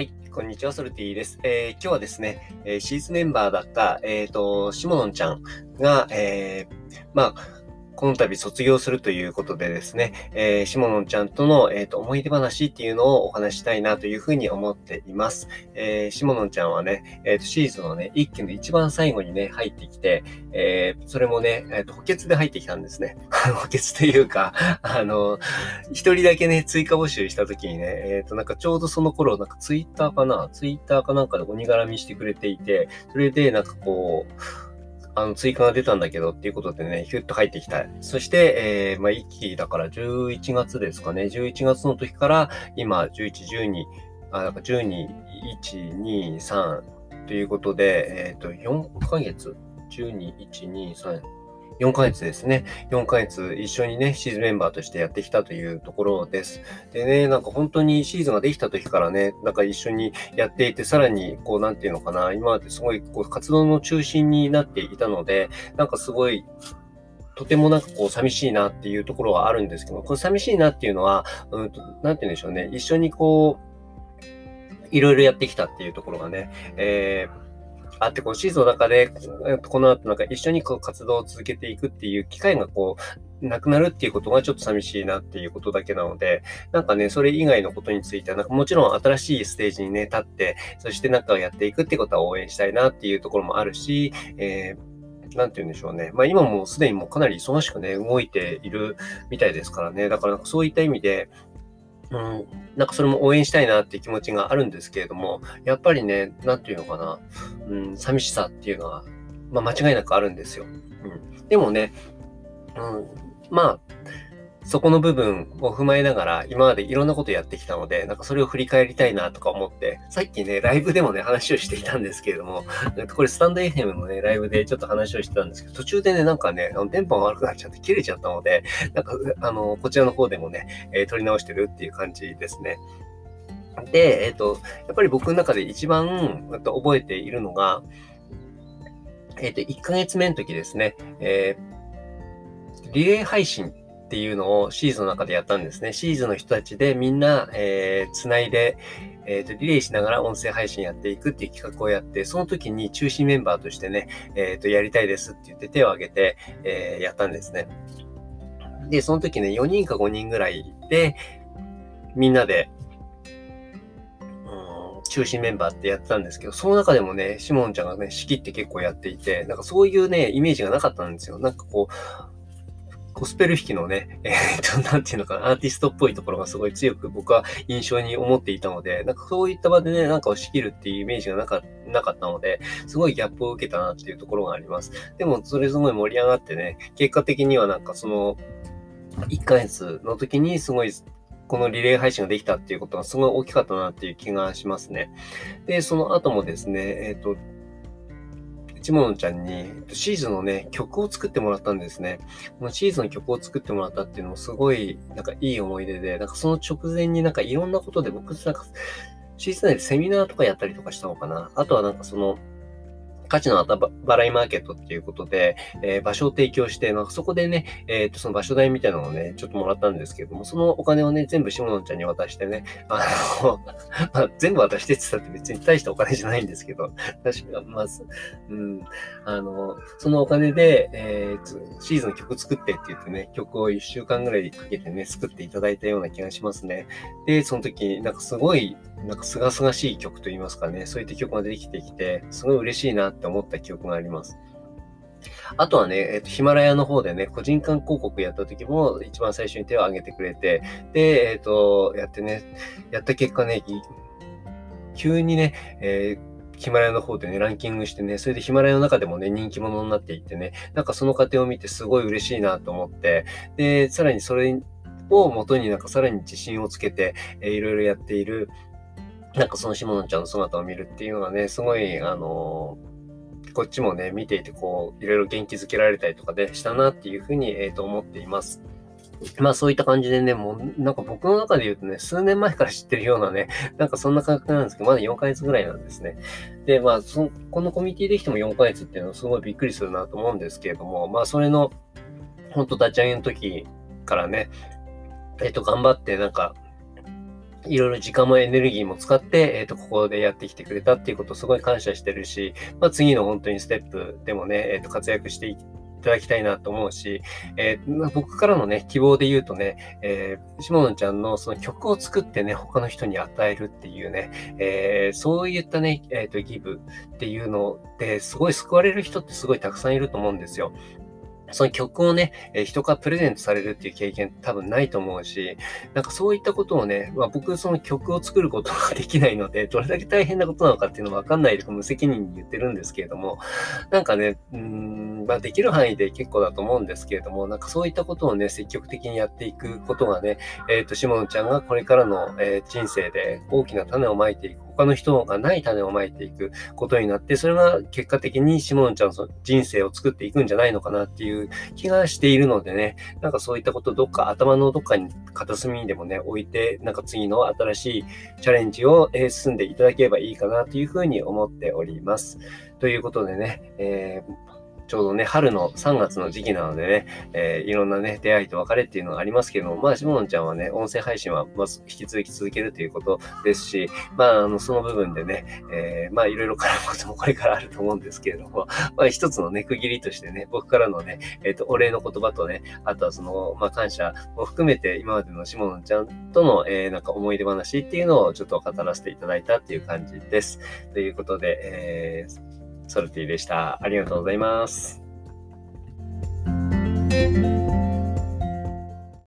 はい、こんにちは、ソルティです。えー、今日はですね、えー、シーズメンバーだった、えっ、ー、と、シモノンちゃんが、えー、まあ、この度卒業するということでですね、えー、シモノンちゃんとの、えーと、思い出話っていうのをお話したいなというふうに思っています。えー、シモノンちゃんはね、えーと、シーズンのね、一期の一番最後にね、入ってきて、えー、それもね、えーと、補欠で入ってきたんですね。補欠というか、あの、一人だけね、追加募集した時にね、えっ、ー、と、なんかちょうどその頃、なんかツイッターかなツイッターかなんかで鬼絡みしてくれていて、それでなんかこう、あの、追加が出たんだけどっていうことでね、ヒュッと入ってきた。そして、えー、まあ、一期だから11月ですかね。11月の時から、今、11、12、あ、なんか12、1、2、3ということで、えっ、ー、と、4ヶ月 ?12、1、2、3、4ヶ月ですね。4ヶ月一緒にね、シーズンメンバーとしてやってきたというところです。でね、なんか本当にシーズンができた時からね、なんか一緒にやっていて、さらに、こう、なんていうのかな、今まですごい、こう、活動の中心になっていたので、なんかすごい、とてもなんかこう寂しいなっていうところはあるんですけど、これ寂しいなっていうのは、うん、なんて言うんでしょうね。一緒にこう、いろいろやってきたっていうところがね、えーあって、こう、シーズンの中で、この後なんか一緒にこう活動を続けていくっていう機会がこう、なくなるっていうことがちょっと寂しいなっていうことだけなので、なんかね、それ以外のことについては、なんかもちろん新しいステージにね、立って、そしてなんかやっていくってことは応援したいなっていうところもあるし、えー、なんて言うんでしょうね。まあ今もすでにもうかなり忙しくね、動いているみたいですからね。だからかそういった意味で、うん、なんかそれも応援したいなっていう気持ちがあるんですけれども、やっぱりね、なんていうのかな、うん、寂しさっていうのは、まあ、間違いなくあるんですよ。うん、でもね、うん、まあ、そこの部分を踏まえながら、今までいろんなことやってきたので、なんかそれを振り返りたいなとか思って、さっきね、ライブでもね、話をしていたんですけれども、これスタンド FM のね、ライブでちょっと話をしてたんですけど、途中でね、なんかね、あの電波が悪くなっちゃって切れちゃったので、なんか、あの、こちらの方でもね、えー、撮り直してるっていう感じですね。で、えっ、ー、と、やっぱり僕の中で一番えっと覚えているのが、えっ、ー、と、1ヶ月目の時ですね、えー、リレー配信っていうのをシーズンの中でやったんですね。シーズンの人たちでみんな、えー、繋いで、えっ、ー、と、リレーしながら音声配信やっていくっていう企画をやって、その時に中心メンバーとしてね、えっ、ー、と、やりたいですって言って手を挙げて、えー、やったんですね。で、その時ね、4人か5人ぐらいで、みんなで、中心メンバーってやってたんですけど、その中でもね、シモンちゃんがね、仕切って結構やっていて、なんかそういうね、イメージがなかったんですよ。なんかこう、ゴスペル弾きのね、えー、っと、なんていうのかな、アーティストっぽいところがすごい強く僕は印象に思っていたので、なんかそういった場でね、なんかを仕切るっていうイメージがなかなかったので、すごいギャップを受けたなっていうところがあります。でも、それすごい盛り上がってね、結果的にはなんかその、1ヶ月の時にすごいこのリレー配信ができたっていうことがすごい大きかったなっていう気がしますね。で、その後もですね、えっ、と、ちものちゃんにシーズンのね、曲を作ってもらったんですね。このシーズンの曲を作ってもらったっていうのもすごい、なんかいい思い出で、なんかその直前になんかいろんなことで僕、なんか、シーズン内でセミナーとかやったりとかしたのかな。あとはなんかその、価値のあたば払いマーケットっていうことで、えー、場所を提供して、なんかそこでね、えっ、と、その場所代みたいなのをね、ちょっともらったんですけども、そのお金をね、全部下野ちゃんに渡してね、あの、まあ、全部渡してって言ったって別に大したお金じゃないんですけど、確か、まず、うん、あの、そのお金で、えー、シーズン曲作ってって言ってね、曲を1週間ぐらいかけてね、作っていただいたような気がしますね。で、その時、なんかすごい、なんか清々しい曲と言いますかね、そういった曲ができてきて、すごい嬉しいなって思った記憶があります。あとはね、えっ、と、ヒマラヤの方でね、個人間広告やった時も一番最初に手を挙げてくれて、で、えっ、と、やってね、やった結果ね、急にね、えーヒマラヤの方でね、ランキングしてね、それでヒマラヤの中でもね、人気者になっていってね、なんかその過程を見てすごい嬉しいなと思って、で、さらにそれを元になんかさらに自信をつけて、えー、いろいろやっている、なんかその下野ちゃんの姿を見るっていうのがね、すごい、あのー、こっちもね、見ていて、こう、いろいろ元気づけられたりとかでしたなっていうふうに、えっ、ー、と、思っています。まあそういった感じでね、もうなんか僕の中で言うとね、数年前から知ってるようなね、なんかそんな感覚なんですけど、まだ4ヶ月ぐらいなんですね。で、まあそ、このコミュニティできても4ヶ月っていうのはすごいびっくりするなと思うんですけれども、まあそれの、本当立ち上げの時からね、えっと、頑張ってなんか、いろいろ時間もエネルギーも使って、えっ、ー、と、ここでやってきてくれたっていうことをすごい感謝してるし、まあ、次の本当にステップでもね、えっ、ー、と、活躍していただきたいなと思うし、えー、僕からのね、希望で言うとね、えー、しものちゃんのその曲を作ってね、他の人に与えるっていうね、えー、そういったね、えっ、ー、と、ギブっていうので、すごい救われる人ってすごいたくさんいると思うんですよ。その曲をね、え、人からプレゼントされるっていう経験多分ないと思うし、なんかそういったことをね、まあ、僕その曲を作ることができないので、どれだけ大変なことなのかっていうのはわかんないで無責任に言ってるんですけれども、なんかね、うん、まあ、できる範囲で結構だと思うんですけれども、なんかそういったことをね、積極的にやっていくことがね、えっ、ー、と、しものちゃんがこれからの、え、人生で大きな種をまいていく他の人がない種をまいていく。ことになって、それが結果的にシモンちゃんの人生を作っていくんじゃないのかなっていう気がしているのでね、なんかそういったことどっか頭のどっかに片隅にでもね、置いて、なんか次の新しいチャレンジを進んでいただければいいかなというふうに思っております。ということでね、えーちょうどね、春の3月の時期なのでね、えー、いろんなね、出会いと別れっていうのがありますけども、まあ、しものちゃんはね、音声配信はまず引き続き続けるということですし、まあ、あの、その部分でね、えー、まあ、いろいろ絡むことも これからあると思うんですけれども、まあ、一つのね、区切りとしてね、僕からのね、えっ、ー、と、お礼の言葉とね、あとはその、まあ、感謝も含めて、今までのしものちゃんとの、えー、なんか思い出話っていうのをちょっと語らせていただいたっていう感じです。ということで、えーソルティでした。ありがとうございます。thank you